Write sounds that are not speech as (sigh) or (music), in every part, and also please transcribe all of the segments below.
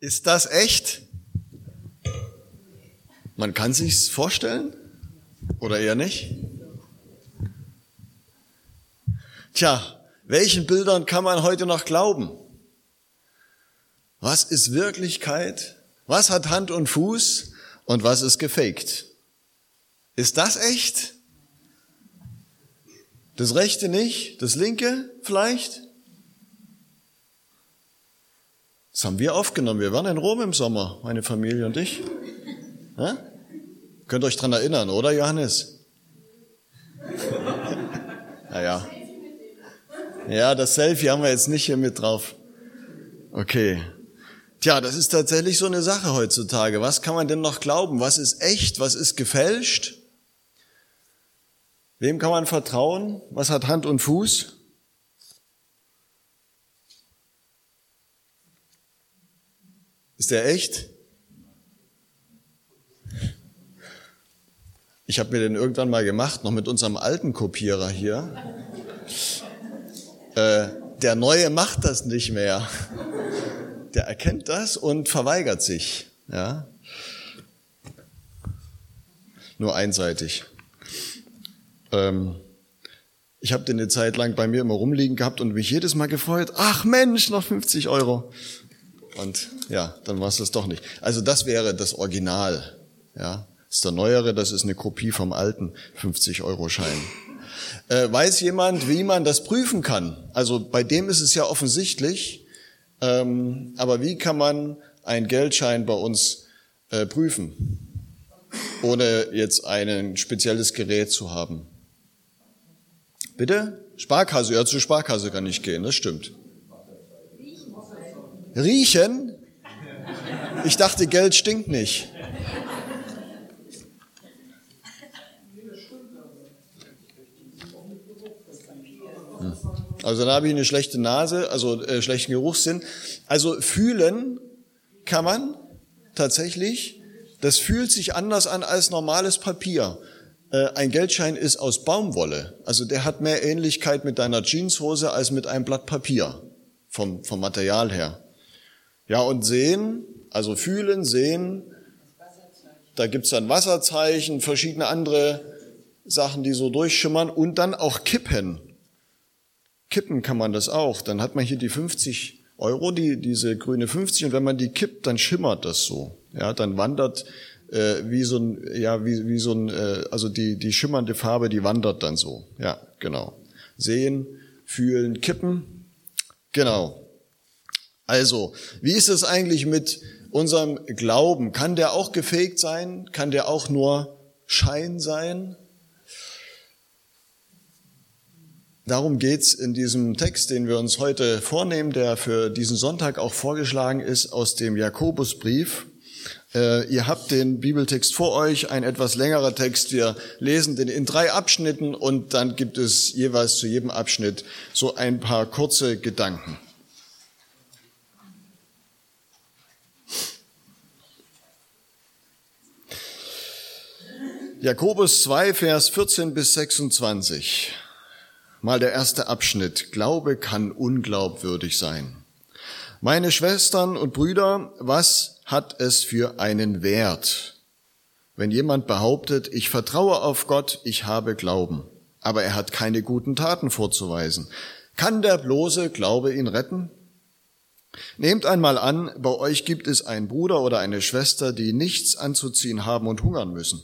Ist das echt? Man kann sich's vorstellen oder eher nicht? Tja, welchen Bildern kann man heute noch glauben? Was ist Wirklichkeit? Was hat Hand und Fuß? Und was ist gefaked? Ist das echt? Das rechte nicht, das linke vielleicht? Das haben wir aufgenommen. Wir waren in Rom im Sommer, meine Familie und ich. Ja? Könnt ihr euch dran erinnern, oder Johannes? (laughs) naja. Ja, das Selfie haben wir jetzt nicht hier mit drauf. Okay. Tja, das ist tatsächlich so eine Sache heutzutage. Was kann man denn noch glauben? Was ist echt? Was ist gefälscht? Wem kann man vertrauen? Was hat Hand und Fuß? Ist der echt? Ich habe mir den irgendwann mal gemacht, noch mit unserem alten Kopierer hier. Äh, der Neue macht das nicht mehr. Der erkennt das und verweigert sich. Ja? Nur einseitig. Ähm, ich habe den eine Zeit lang bei mir immer rumliegen gehabt und mich jedes Mal gefreut. Ach Mensch, noch 50 Euro. Und ja, dann war es das doch nicht. Also das wäre das Original. Ja, ist der neuere, das ist eine Kopie vom alten 50-Euro-Schein. Äh, weiß jemand, wie man das prüfen kann? Also bei dem ist es ja offensichtlich, ähm, aber wie kann man einen Geldschein bei uns äh, prüfen, ohne jetzt ein spezielles Gerät zu haben? Bitte? Sparkasse, ja, zur Sparkasse kann ich gehen, das stimmt. Riechen? Ich dachte, Geld stinkt nicht. Hm. Also dann habe ich eine schlechte Nase, also äh, schlechten Geruchssinn. Also fühlen kann man tatsächlich. Das fühlt sich anders an als normales Papier. Äh, ein Geldschein ist aus Baumwolle. Also der hat mehr Ähnlichkeit mit deiner Jeanshose als mit einem Blatt Papier vom, vom Material her. Ja, und sehen, also fühlen, sehen, da gibt's dann Wasserzeichen, verschiedene andere Sachen, die so durchschimmern und dann auch kippen. Kippen kann man das auch. Dann hat man hier die 50 Euro, die, diese grüne 50 und wenn man die kippt, dann schimmert das so. Ja, dann wandert äh, wie so ein, ja, wie, wie so ein, äh, also die, die schimmernde Farbe, die wandert dann so. Ja, genau. Sehen, fühlen, kippen. Genau. Also, wie ist es eigentlich mit unserem Glauben? Kann der auch gefegt sein? Kann der auch nur Schein sein? Darum geht's in diesem Text, den wir uns heute vornehmen, der für diesen Sonntag auch vorgeschlagen ist aus dem Jakobusbrief. Äh, ihr habt den Bibeltext vor euch, ein etwas längerer Text. Wir lesen den in drei Abschnitten und dann gibt es jeweils zu jedem Abschnitt so ein paar kurze Gedanken. Jakobus 2, Vers 14 bis 26. Mal der erste Abschnitt. Glaube kann unglaubwürdig sein. Meine Schwestern und Brüder, was hat es für einen Wert, wenn jemand behauptet, ich vertraue auf Gott, ich habe Glauben, aber er hat keine guten Taten vorzuweisen? Kann der bloße Glaube ihn retten? Nehmt einmal an, bei euch gibt es einen Bruder oder eine Schwester, die nichts anzuziehen haben und hungern müssen.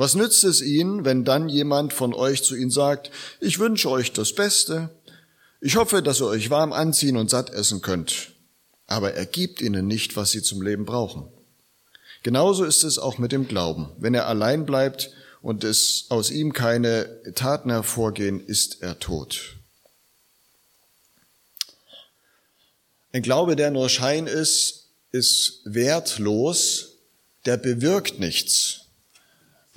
Was nützt es ihnen, wenn dann jemand von euch zu ihnen sagt, ich wünsche euch das Beste, ich hoffe, dass ihr euch warm anziehen und satt essen könnt, aber er gibt ihnen nicht, was sie zum Leben brauchen. Genauso ist es auch mit dem Glauben. Wenn er allein bleibt und es aus ihm keine Taten hervorgehen, ist er tot. Ein Glaube, der nur Schein ist, ist wertlos, der bewirkt nichts.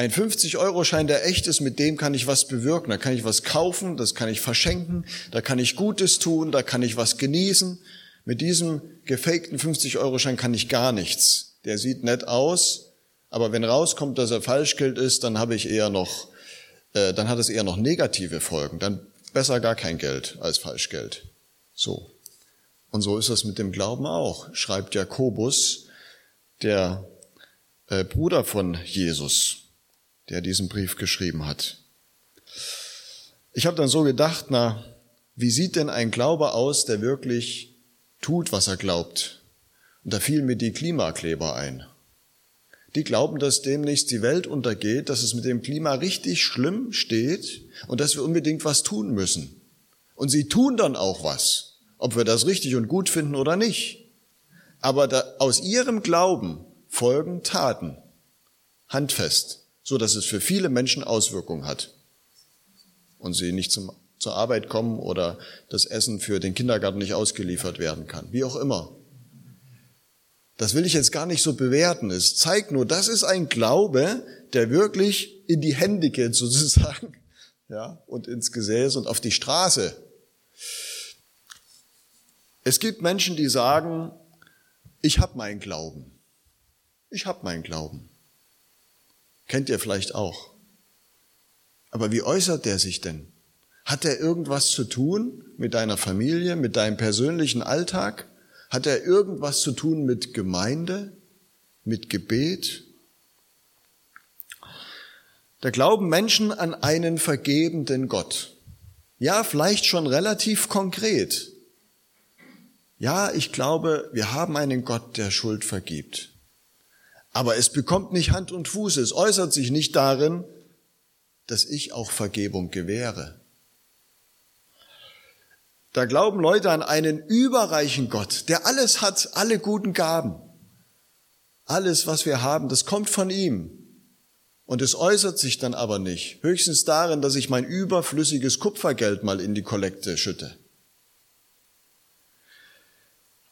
Ein 50-Euro-Schein, der echt ist, mit dem kann ich was bewirken. Da kann ich was kaufen, das kann ich verschenken, da kann ich Gutes tun, da kann ich was genießen. Mit diesem gefakten 50-Euro-Schein kann ich gar nichts. Der sieht nett aus, aber wenn rauskommt, dass er Falschgeld ist, dann habe ich eher noch, äh, dann hat es eher noch negative Folgen. Dann besser gar kein Geld als Falschgeld. So. Und so ist das mit dem Glauben auch, schreibt Jakobus, der äh, Bruder von Jesus, der diesen Brief geschrieben hat. Ich habe dann so gedacht, na, wie sieht denn ein Glaube aus, der wirklich tut, was er glaubt? Und da fielen mir die Klimakleber ein. Die glauben, dass demnächst die Welt untergeht, dass es mit dem Klima richtig schlimm steht und dass wir unbedingt was tun müssen. Und sie tun dann auch was, ob wir das richtig und gut finden oder nicht. Aber da, aus ihrem Glauben folgen Taten, handfest, so dass es für viele Menschen Auswirkungen hat und sie nicht zum, zur Arbeit kommen oder das Essen für den Kindergarten nicht ausgeliefert werden kann, wie auch immer. Das will ich jetzt gar nicht so bewerten. Es zeigt nur, das ist ein Glaube, der wirklich in die Hände geht (laughs) sozusagen, ja, und ins Gesäß und auf die Straße. Es gibt Menschen, die sagen, ich habe meinen Glauben. Ich habe meinen Glauben. Kennt ihr vielleicht auch. Aber wie äußert der sich denn? Hat er irgendwas zu tun mit deiner Familie, mit deinem persönlichen Alltag? Hat er irgendwas zu tun mit Gemeinde, mit Gebet? Da glauben Menschen an einen vergebenden Gott. Ja, vielleicht schon relativ konkret. Ja, ich glaube, wir haben einen Gott, der Schuld vergibt. Aber es bekommt nicht Hand und Fuß, es äußert sich nicht darin, dass ich auch Vergebung gewähre. Da glauben Leute an einen überreichen Gott, der alles hat, alle guten Gaben. Alles, was wir haben, das kommt von ihm. Und es äußert sich dann aber nicht, höchstens darin, dass ich mein überflüssiges Kupfergeld mal in die Kollekte schütte.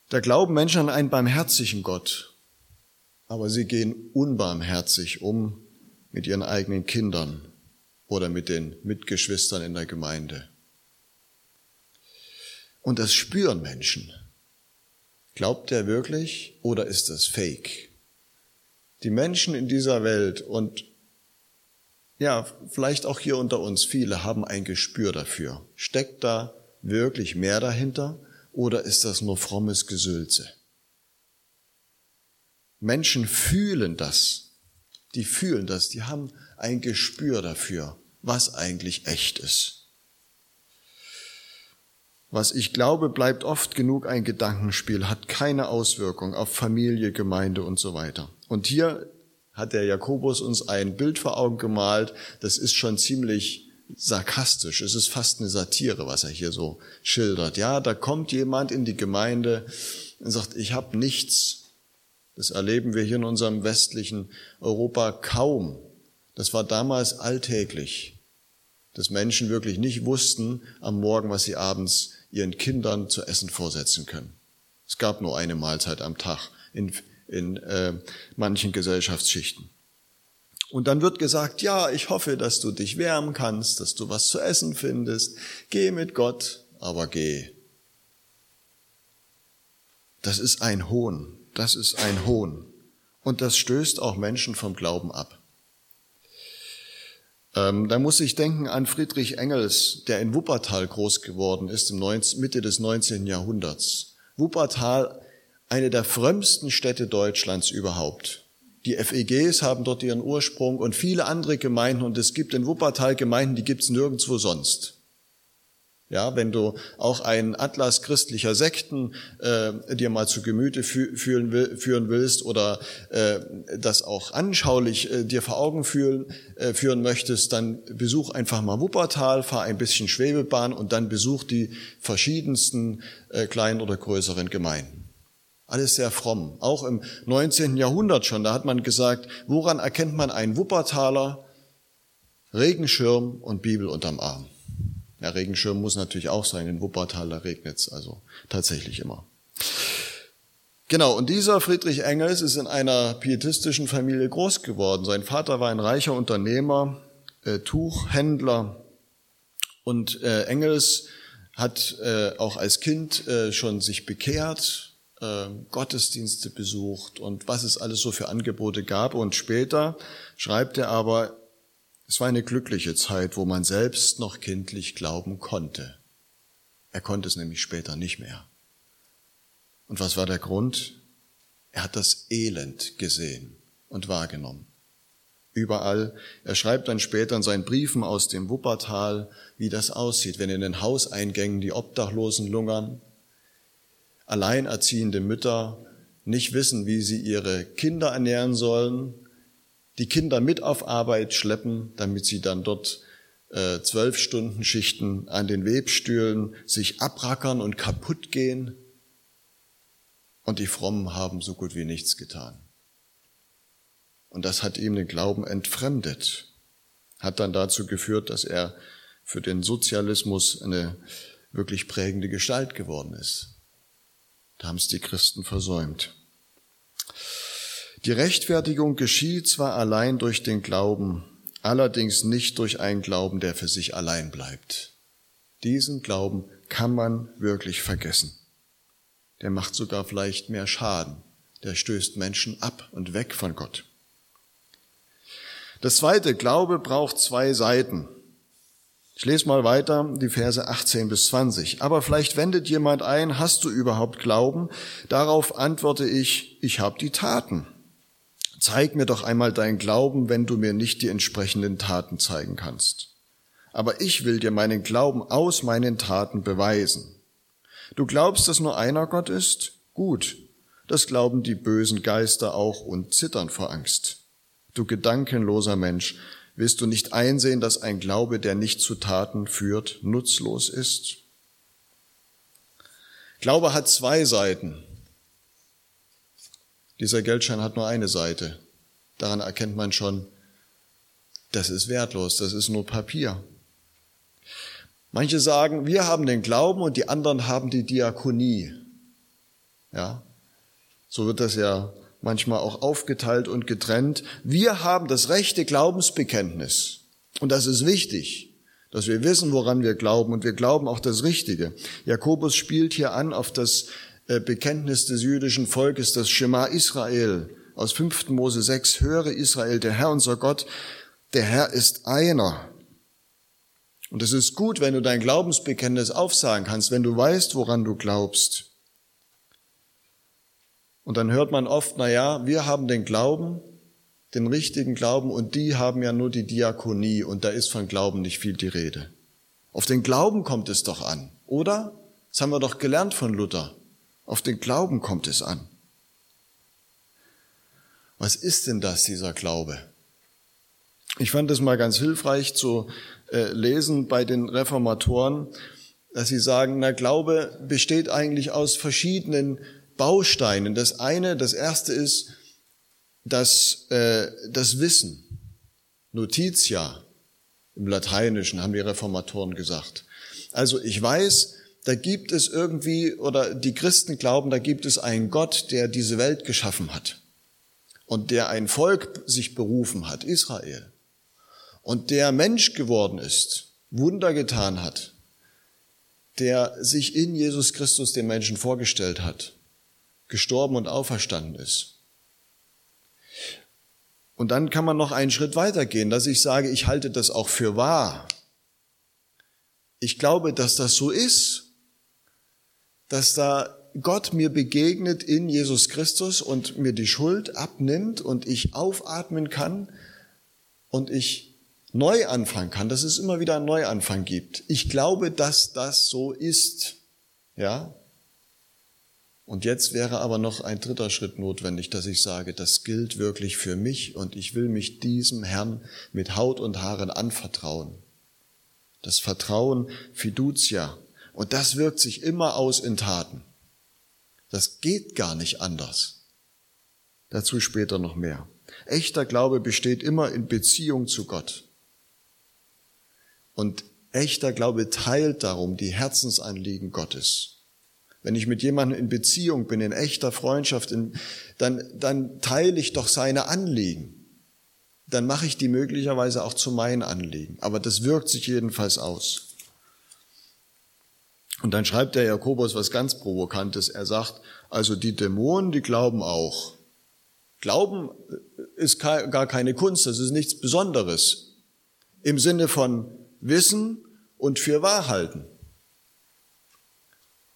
Da glauben Menschen an einen barmherzigen Gott, aber sie gehen unbarmherzig um mit ihren eigenen Kindern oder mit den Mitgeschwistern in der Gemeinde. Und das spüren Menschen. Glaubt er wirklich oder ist das Fake? Die Menschen in dieser Welt und ja, vielleicht auch hier unter uns, viele haben ein Gespür dafür. Steckt da wirklich mehr dahinter oder ist das nur frommes Gesülze? Menschen fühlen das. Die fühlen das. Die haben ein Gespür dafür, was eigentlich echt ist. Was ich glaube, bleibt oft genug ein Gedankenspiel, hat keine Auswirkung auf Familie, Gemeinde und so weiter. Und hier hat der Jakobus uns ein Bild vor Augen gemalt, das ist schon ziemlich sarkastisch. Es ist fast eine Satire, was er hier so schildert. Ja, da kommt jemand in die Gemeinde und sagt, ich habe nichts. Das erleben wir hier in unserem westlichen Europa kaum. Das war damals alltäglich, dass Menschen wirklich nicht wussten am Morgen, was sie abends ihren Kindern zu essen vorsetzen können. Es gab nur eine Mahlzeit am Tag in, in äh, manchen Gesellschaftsschichten. Und dann wird gesagt, ja, ich hoffe, dass du dich wärmen kannst, dass du was zu essen findest. Geh mit Gott, aber geh. Das ist ein Hohn. Das ist ein Hohn. Und das stößt auch Menschen vom Glauben ab. Ähm, da muss ich denken an Friedrich Engels, der in Wuppertal groß geworden ist, im 19, Mitte des 19. Jahrhunderts. Wuppertal, eine der frömmsten Städte Deutschlands überhaupt. Die FEGs haben dort ihren Ursprung und viele andere Gemeinden und es gibt in Wuppertal Gemeinden, die gibt's nirgendwo sonst. Ja, wenn du auch einen Atlas christlicher Sekten äh, dir mal zu Gemüte fü fühlen will, führen willst oder äh, das auch anschaulich äh, dir vor Augen fühlen, äh, führen möchtest, dann besuch einfach mal Wuppertal, fahr ein bisschen Schwebebahn und dann besuch die verschiedensten äh, kleinen oder größeren Gemeinden. Alles sehr fromm. Auch im 19. Jahrhundert schon, da hat man gesagt, woran erkennt man einen Wuppertaler? Regenschirm und Bibel unterm Arm. Ja, Regenschirm muss natürlich auch sein. In Wuppertal, da regnet's also tatsächlich immer. Genau, und dieser Friedrich Engels ist in einer pietistischen Familie groß geworden. Sein Vater war ein reicher Unternehmer, äh, Tuchhändler. Und äh, Engels hat äh, auch als Kind äh, schon sich bekehrt, äh, Gottesdienste besucht und was es alles so für Angebote gab. Und später schreibt er aber, es war eine glückliche Zeit, wo man selbst noch kindlich glauben konnte. Er konnte es nämlich später nicht mehr. Und was war der Grund? Er hat das Elend gesehen und wahrgenommen. Überall. Er schreibt dann später in seinen Briefen aus dem Wuppertal, wie das aussieht, wenn in den Hauseingängen die Obdachlosen lungern, alleinerziehende Mütter nicht wissen, wie sie ihre Kinder ernähren sollen, die Kinder mit auf Arbeit schleppen, damit sie dann dort äh, zwölf Stunden Schichten an den Webstühlen sich abrackern und kaputt gehen. Und die Frommen haben so gut wie nichts getan. Und das hat ihm den Glauben entfremdet, hat dann dazu geführt, dass er für den Sozialismus eine wirklich prägende Gestalt geworden ist. Da haben es die Christen versäumt. Die Rechtfertigung geschieht zwar allein durch den Glauben, allerdings nicht durch einen Glauben, der für sich allein bleibt. Diesen Glauben kann man wirklich vergessen. Der macht sogar vielleicht mehr Schaden. Der stößt Menschen ab und weg von Gott. Das zweite, Glaube braucht zwei Seiten. Ich lese mal weiter die Verse 18 bis 20. Aber vielleicht wendet jemand ein, hast du überhaupt Glauben? Darauf antworte ich, ich habe die Taten. Zeig mir doch einmal deinen Glauben, wenn du mir nicht die entsprechenden Taten zeigen kannst. Aber ich will dir meinen Glauben aus meinen Taten beweisen. Du glaubst, dass nur einer Gott ist? Gut. Das glauben die bösen Geister auch und zittern vor Angst. Du gedankenloser Mensch, willst du nicht einsehen, dass ein Glaube, der nicht zu Taten führt, nutzlos ist? Glaube hat zwei Seiten. Dieser Geldschein hat nur eine Seite. Daran erkennt man schon, das ist wertlos, das ist nur Papier. Manche sagen, wir haben den Glauben und die anderen haben die Diakonie. Ja, so wird das ja manchmal auch aufgeteilt und getrennt. Wir haben das rechte Glaubensbekenntnis. Und das ist wichtig, dass wir wissen, woran wir glauben. Und wir glauben auch das Richtige. Jakobus spielt hier an auf das Bekenntnis des jüdischen Volkes, das Schema Israel aus 5. Mose 6, höre Israel, der Herr unser Gott, der Herr ist einer. Und es ist gut, wenn du dein Glaubensbekenntnis aufsagen kannst, wenn du weißt, woran du glaubst. Und dann hört man oft, na ja, wir haben den Glauben, den richtigen Glauben und die haben ja nur die Diakonie und da ist von Glauben nicht viel die Rede. Auf den Glauben kommt es doch an, oder? Das haben wir doch gelernt von Luther. Auf den Glauben kommt es an. Was ist denn das, dieser Glaube? Ich fand es mal ganz hilfreich zu äh, lesen bei den Reformatoren, dass sie sagen, na, Glaube besteht eigentlich aus verschiedenen Bausteinen. Das eine, das erste ist das, äh, das Wissen. Notitia im Lateinischen haben die Reformatoren gesagt. Also ich weiß, da gibt es irgendwie, oder die Christen glauben, da gibt es einen Gott, der diese Welt geschaffen hat und der ein Volk sich berufen hat, Israel, und der Mensch geworden ist, Wunder getan hat, der sich in Jesus Christus den Menschen vorgestellt hat, gestorben und auferstanden ist. Und dann kann man noch einen Schritt weitergehen, dass ich sage, ich halte das auch für wahr. Ich glaube, dass das so ist dass da Gott mir begegnet in Jesus Christus und mir die Schuld abnimmt und ich aufatmen kann und ich neu anfangen kann, dass es immer wieder einen Neuanfang gibt. Ich glaube, dass das so ist. Ja? Und jetzt wäre aber noch ein dritter Schritt notwendig, dass ich sage, das gilt wirklich für mich und ich will mich diesem Herrn mit Haut und Haaren anvertrauen. Das Vertrauen Fiducia, und das wirkt sich immer aus in Taten. Das geht gar nicht anders. Dazu später noch mehr. Echter Glaube besteht immer in Beziehung zu Gott. Und echter Glaube teilt darum die Herzensanliegen Gottes. Wenn ich mit jemandem in Beziehung bin, in echter Freundschaft, in, dann, dann teile ich doch seine Anliegen. Dann mache ich die möglicherweise auch zu meinen Anliegen. Aber das wirkt sich jedenfalls aus. Und dann schreibt der Jakobus was ganz Provokantes. Er sagt, also die Dämonen, die glauben auch. Glauben ist gar keine Kunst, das ist nichts Besonderes. Im Sinne von Wissen und für wahr halten.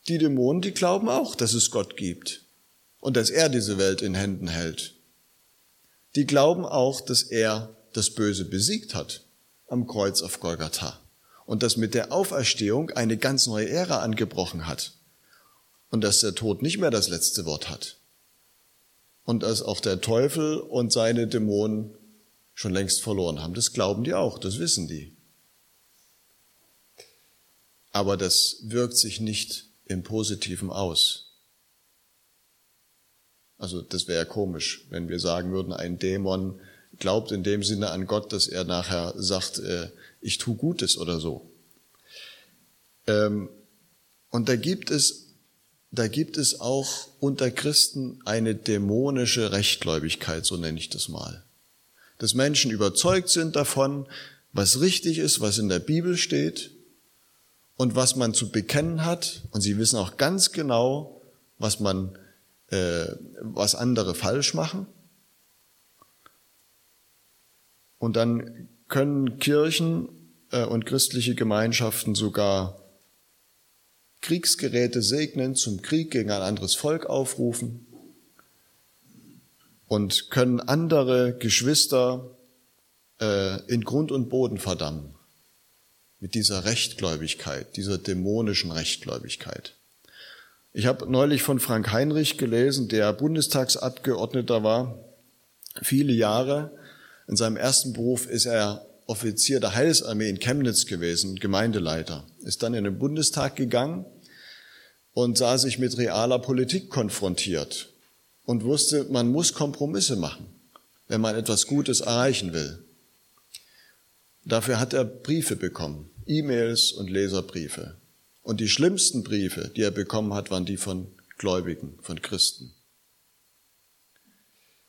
Die Dämonen, die glauben auch, dass es Gott gibt und dass er diese Welt in Händen hält. Die glauben auch, dass er das Böse besiegt hat am Kreuz auf Golgatha und dass mit der Auferstehung eine ganz neue Ära angebrochen hat und dass der Tod nicht mehr das letzte Wort hat und dass auch der Teufel und seine Dämonen schon längst verloren haben. Das glauben die auch, das wissen die. Aber das wirkt sich nicht im Positiven aus. Also das wäre ja komisch, wenn wir sagen würden, ein Dämon glaubt in dem Sinne an Gott, dass er nachher sagt, äh, ich tu Gutes oder so. Ähm, und da gibt es, da gibt es auch unter Christen eine dämonische Rechtgläubigkeit, so nenne ich das mal. Dass Menschen überzeugt sind davon, was richtig ist, was in der Bibel steht und was man zu bekennen hat. Und sie wissen auch ganz genau, was man, äh, was andere falsch machen. Und dann können Kirchen und christliche Gemeinschaften sogar Kriegsgeräte segnen, zum Krieg gegen ein anderes Volk aufrufen und können andere Geschwister äh, in Grund und Boden verdammen mit dieser Rechtgläubigkeit, dieser dämonischen Rechtgläubigkeit. Ich habe neulich von Frank Heinrich gelesen, der Bundestagsabgeordneter war, viele Jahre. In seinem ersten Beruf ist er Offizier der Heilsarmee in Chemnitz gewesen, Gemeindeleiter, ist dann in den Bundestag gegangen und sah sich mit realer Politik konfrontiert und wusste, man muss Kompromisse machen, wenn man etwas Gutes erreichen will. Dafür hat er Briefe bekommen, E-Mails und Leserbriefe. Und die schlimmsten Briefe, die er bekommen hat, waren die von Gläubigen, von Christen.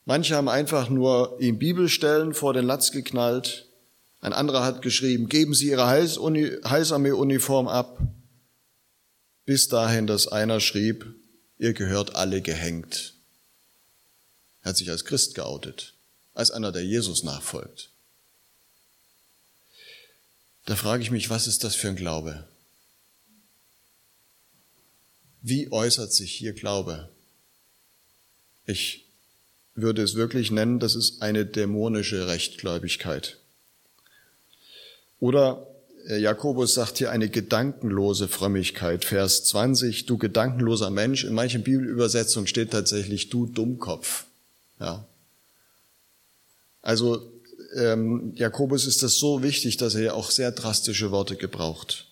Manche haben einfach nur ihm Bibelstellen vor den Latz geknallt. Ein anderer hat geschrieben, geben Sie Ihre Heilsarmee-Uniform ab. Bis dahin, dass einer schrieb, ihr gehört alle gehängt. Er hat sich als Christ geoutet, als einer, der Jesus nachfolgt. Da frage ich mich, was ist das für ein Glaube? Wie äußert sich hier Glaube? Ich würde es wirklich nennen, das ist eine dämonische Rechtgläubigkeit. Oder äh, Jakobus sagt hier eine gedankenlose Frömmigkeit. Vers 20, du gedankenloser Mensch. In manchen Bibelübersetzungen steht tatsächlich du Dummkopf. Ja. Also ähm, Jakobus ist das so wichtig, dass er ja auch sehr drastische Worte gebraucht.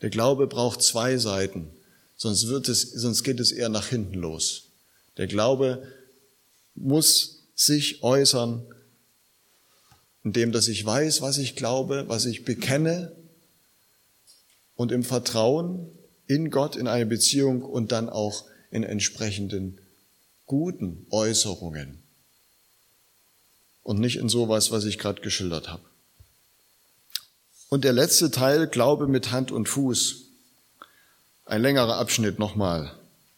Der Glaube braucht zwei Seiten, sonst wird es, sonst geht es eher nach hinten los. Der Glaube muss sich äußern, indem dass ich weiß, was ich glaube, was ich bekenne und im Vertrauen in Gott, in eine Beziehung und dann auch in entsprechenden guten Äußerungen und nicht in sowas, was ich gerade geschildert habe. Und der letzte Teil, Glaube mit Hand und Fuß. Ein längerer Abschnitt nochmal.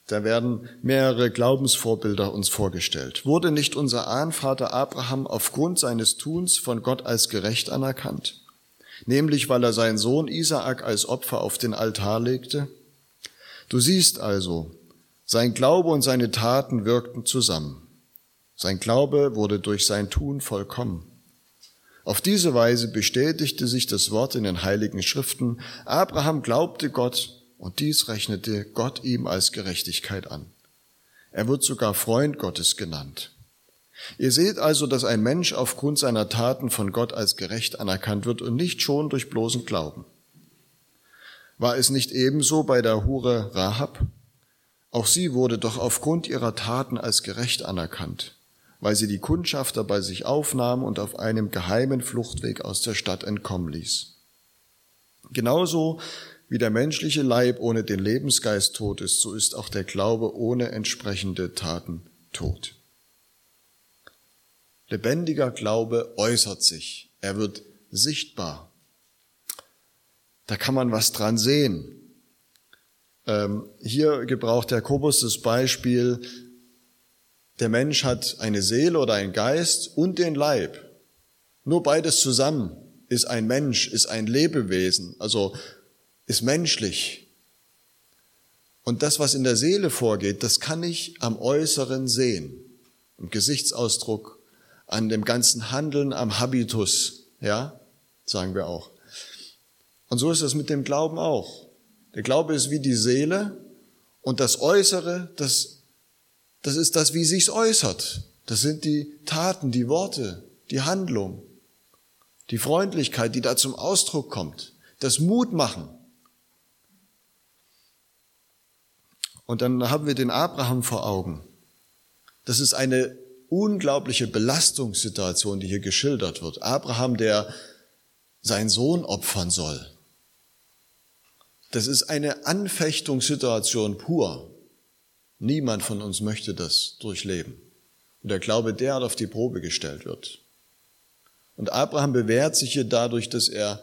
Da werden mehrere Glaubensvorbilder uns vorgestellt. Wurde nicht unser Ahnvater Abraham aufgrund seines Tuns von Gott als gerecht anerkannt? Nämlich weil er seinen Sohn Isaak als Opfer auf den Altar legte? Du siehst also, sein Glaube und seine Taten wirkten zusammen. Sein Glaube wurde durch sein Tun vollkommen. Auf diese Weise bestätigte sich das Wort in den heiligen Schriften. Abraham glaubte Gott und dies rechnete Gott ihm als Gerechtigkeit an. Er wird sogar Freund Gottes genannt. Ihr seht also, dass ein Mensch aufgrund seiner Taten von Gott als gerecht anerkannt wird und nicht schon durch bloßen Glauben. War es nicht ebenso bei der Hure Rahab? Auch sie wurde doch aufgrund ihrer Taten als gerecht anerkannt, weil sie die Kundschafter bei sich aufnahm und auf einem geheimen Fluchtweg aus der Stadt entkommen ließ. Genauso wie der menschliche Leib ohne den Lebensgeist tot ist, so ist auch der Glaube ohne entsprechende Taten tot. Lebendiger Glaube äußert sich, er wird sichtbar. Da kann man was dran sehen. Ähm, hier gebraucht Jakobus das Beispiel, der Mensch hat eine Seele oder einen Geist und den Leib. Nur beides zusammen ist ein Mensch, ist ein Lebewesen. Also ist menschlich. Und das, was in der Seele vorgeht, das kann ich am Äußeren sehen. Im Gesichtsausdruck, an dem ganzen Handeln, am Habitus, ja, sagen wir auch. Und so ist es mit dem Glauben auch. Der Glaube ist wie die Seele und das Äußere, das, das ist das, wie sich's äußert. Das sind die Taten, die Worte, die Handlung, die Freundlichkeit, die da zum Ausdruck kommt, das Mutmachen. Und dann haben wir den Abraham vor Augen. Das ist eine unglaubliche Belastungssituation, die hier geschildert wird. Abraham, der seinen Sohn opfern soll. Das ist eine Anfechtungssituation pur. Niemand von uns möchte das durchleben. Und der Glaube derart auf die Probe gestellt wird. Und Abraham bewährt sich hier dadurch, dass er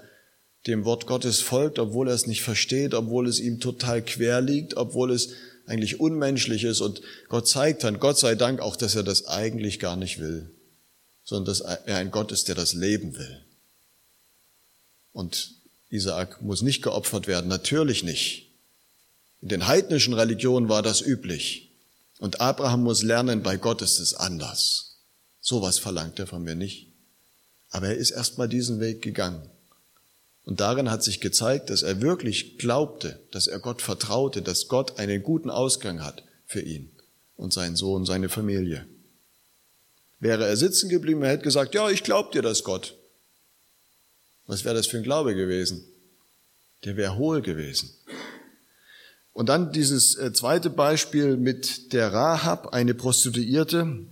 dem Wort Gottes folgt, obwohl er es nicht versteht, obwohl es ihm total quer liegt, obwohl es eigentlich unmenschlich ist. Und Gott zeigt dann, Gott sei Dank auch, dass er das eigentlich gar nicht will, sondern dass er ein Gott ist, der das Leben will. Und Isaak muss nicht geopfert werden, natürlich nicht. In den heidnischen Religionen war das üblich. Und Abraham muss lernen, bei Gott ist es anders. Sowas verlangt er von mir nicht. Aber er ist erstmal diesen Weg gegangen. Und darin hat sich gezeigt, dass er wirklich glaubte, dass er Gott vertraute, dass Gott einen guten Ausgang hat für ihn und seinen Sohn, seine Familie. Wäre er sitzen geblieben, er hätte gesagt, ja, ich glaub dir das Gott. Was wäre das für ein Glaube gewesen? Der wäre hohl gewesen. Und dann dieses äh, zweite Beispiel mit der Rahab, eine Prostituierte,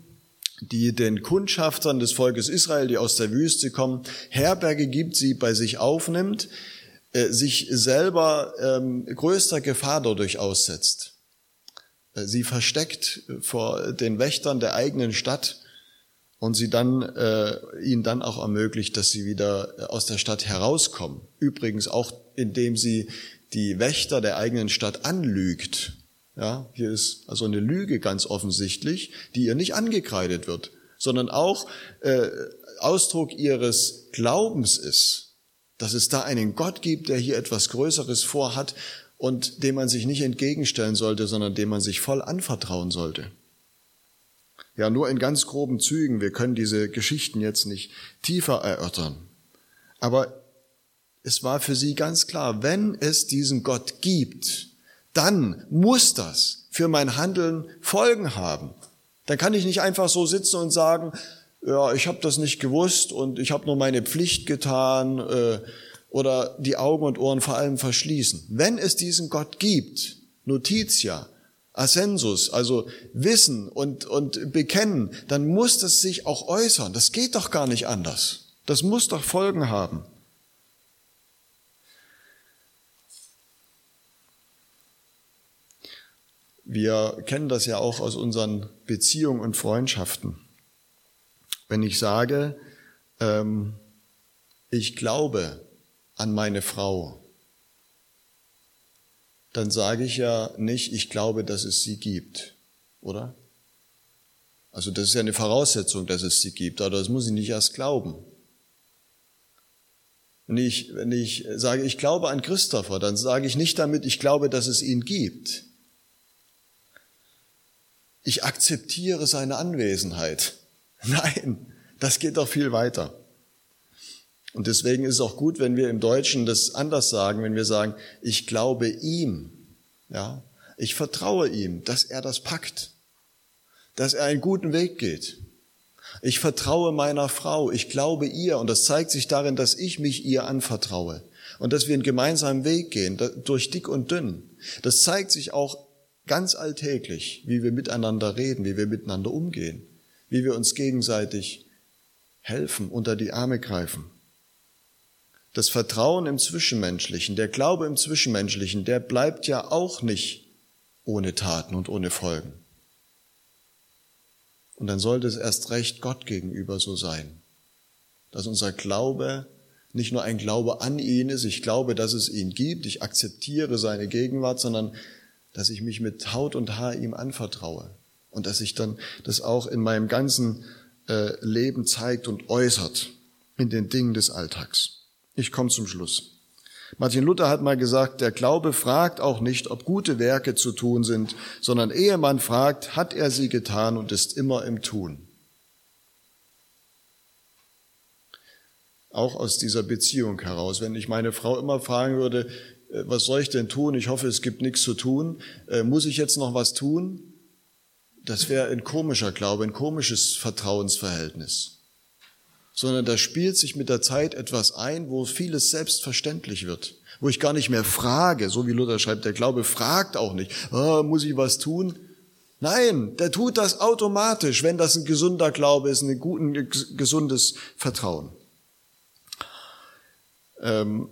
die den Kundschaftern des Volkes Israel, die aus der Wüste kommen, Herberge gibt, sie bei sich aufnimmt, äh, sich selber ähm, größter Gefahr dadurch aussetzt. Äh, sie versteckt vor den Wächtern der eigenen Stadt und sie dann äh, ihnen dann auch ermöglicht, dass sie wieder aus der Stadt herauskommen. Übrigens auch, indem sie die Wächter der eigenen Stadt anlügt ja, hier ist also eine Lüge ganz offensichtlich, die ihr nicht angekreidet wird, sondern auch äh, Ausdruck ihres Glaubens ist, dass es da einen Gott gibt, der hier etwas Größeres vorhat und dem man sich nicht entgegenstellen sollte, sondern dem man sich voll anvertrauen sollte. Ja, nur in ganz groben Zügen. Wir können diese Geschichten jetzt nicht tiefer erörtern. Aber es war für sie ganz klar, wenn es diesen Gott gibt, dann muss das für mein Handeln Folgen haben. Dann kann ich nicht einfach so sitzen und sagen, ja, ich habe das nicht gewusst und ich habe nur meine Pflicht getan äh, oder die Augen und Ohren vor allem verschließen. Wenn es diesen Gott gibt, Notitia, Ascensus, also Wissen und, und Bekennen, dann muss das sich auch äußern. Das geht doch gar nicht anders. Das muss doch Folgen haben. Wir kennen das ja auch aus unseren Beziehungen und Freundschaften. Wenn ich sage, ähm, ich glaube an meine Frau, dann sage ich ja nicht, ich glaube, dass es sie gibt, oder? Also das ist ja eine Voraussetzung, dass es sie gibt, aber das muss ich nicht erst glauben. Wenn ich, wenn ich sage, ich glaube an Christopher, dann sage ich nicht damit, ich glaube, dass es ihn gibt. Ich akzeptiere seine Anwesenheit. Nein, das geht doch viel weiter. Und deswegen ist es auch gut, wenn wir im Deutschen das anders sagen, wenn wir sagen, ich glaube ihm, ja, ich vertraue ihm, dass er das packt, dass er einen guten Weg geht. Ich vertraue meiner Frau, ich glaube ihr und das zeigt sich darin, dass ich mich ihr anvertraue und dass wir einen gemeinsamen Weg gehen, durch dick und dünn. Das zeigt sich auch ganz alltäglich, wie wir miteinander reden, wie wir miteinander umgehen, wie wir uns gegenseitig helfen, unter die Arme greifen. Das Vertrauen im Zwischenmenschlichen, der Glaube im Zwischenmenschlichen, der bleibt ja auch nicht ohne Taten und ohne Folgen. Und dann sollte es erst recht Gott gegenüber so sein, dass unser Glaube nicht nur ein Glaube an ihn ist, ich glaube, dass es ihn gibt, ich akzeptiere seine Gegenwart, sondern dass ich mich mit Haut und Haar ihm anvertraue und dass sich dann das auch in meinem ganzen äh, Leben zeigt und äußert in den Dingen des Alltags. Ich komme zum Schluss. Martin Luther hat mal gesagt, der Glaube fragt auch nicht, ob gute Werke zu tun sind, sondern ehe man fragt, hat er sie getan und ist immer im Tun. Auch aus dieser Beziehung heraus. Wenn ich meine Frau immer fragen würde, was soll ich denn tun? Ich hoffe, es gibt nichts zu tun. Äh, muss ich jetzt noch was tun? Das wäre ein komischer Glaube, ein komisches Vertrauensverhältnis sondern da spielt sich mit der Zeit etwas ein, wo vieles selbstverständlich wird, wo ich gar nicht mehr frage, so wie Luther schreibt, der Glaube fragt auch nicht, oh, muss ich was tun? Nein, der tut das automatisch, wenn das ein gesunder Glaube ist, ein, guten, gesundes Vertrauen. Ähm,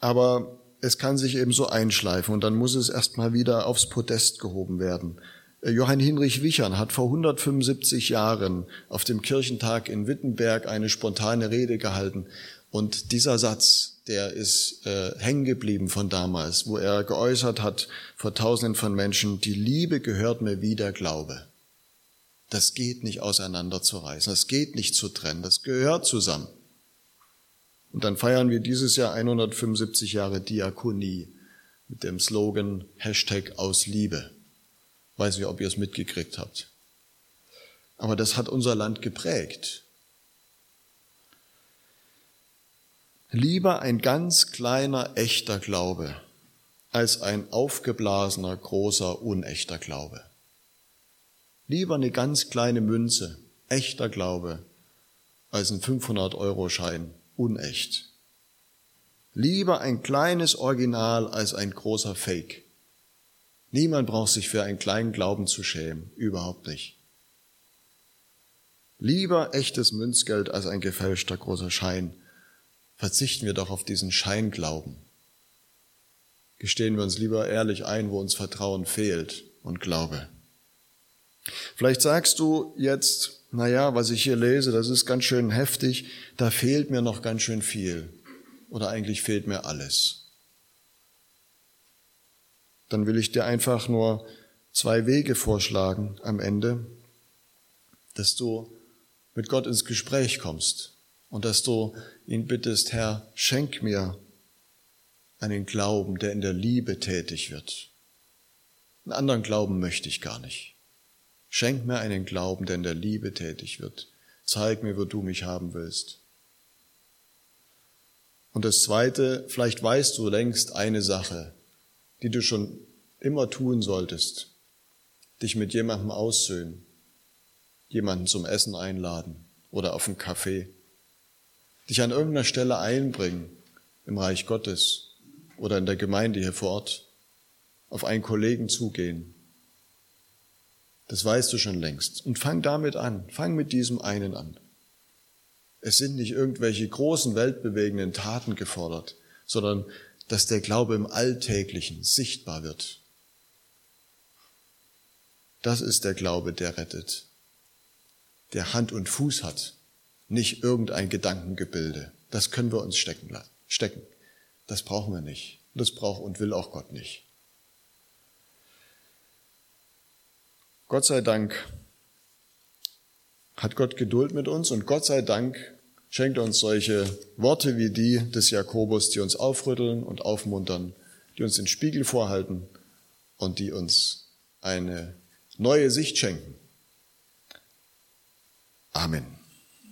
aber es kann sich eben so einschleifen und dann muss es erstmal wieder aufs Podest gehoben werden. Äh, Johann Hinrich Wichern hat vor 175 Jahren auf dem Kirchentag in Wittenberg eine spontane Rede gehalten. Und dieser Satz, der ist äh, hängen geblieben von damals, wo er geäußert hat vor Tausenden von Menschen, die Liebe gehört mir wie der Glaube. Das geht nicht auseinanderzureißen, das geht nicht zu trennen, das gehört zusammen. Und dann feiern wir dieses Jahr 175 Jahre Diakonie mit dem Slogan Hashtag aus Liebe. Weiß nicht, ob ihr es mitgekriegt habt. Aber das hat unser Land geprägt. Lieber ein ganz kleiner echter Glaube als ein aufgeblasener großer unechter Glaube. Lieber eine ganz kleine Münze, echter Glaube, als ein 500-Euro-Schein, unecht. Lieber ein kleines Original als ein großer Fake. Niemand braucht sich für einen kleinen Glauben zu schämen, überhaupt nicht. Lieber echtes Münzgeld als ein gefälschter großer Schein. Verzichten wir doch auf diesen Scheinglauben. Gestehen wir uns lieber ehrlich ein, wo uns Vertrauen fehlt und Glaube. Vielleicht sagst du jetzt, na ja, was ich hier lese, das ist ganz schön heftig, da fehlt mir noch ganz schön viel. Oder eigentlich fehlt mir alles dann will ich dir einfach nur zwei Wege vorschlagen am Ende, dass du mit Gott ins Gespräch kommst und dass du ihn bittest, Herr, schenk mir einen Glauben, der in der Liebe tätig wird. Einen anderen Glauben möchte ich gar nicht. Schenk mir einen Glauben, der in der Liebe tätig wird. Zeig mir, wo du mich haben willst. Und das Zweite, vielleicht weißt du längst eine Sache, die du schon immer tun solltest, dich mit jemandem aussöhnen, jemanden zum Essen einladen oder auf einen Kaffee, dich an irgendeiner Stelle einbringen im Reich Gottes oder in der Gemeinde hier vor Ort, auf einen Kollegen zugehen. Das weißt du schon längst. Und fang damit an. Fang mit diesem einen an. Es sind nicht irgendwelche großen weltbewegenden Taten gefordert, sondern dass der Glaube im Alltäglichen sichtbar wird. Das ist der Glaube, der rettet, der Hand und Fuß hat, nicht irgendein Gedankengebilde. Das können wir uns stecken. stecken. Das brauchen wir nicht. Das braucht und will auch Gott nicht. Gott sei Dank hat Gott Geduld mit uns und Gott sei Dank schenkt uns solche Worte wie die des Jakobus, die uns aufrütteln und aufmuntern, die uns den Spiegel vorhalten und die uns eine neue Sicht schenken. Amen.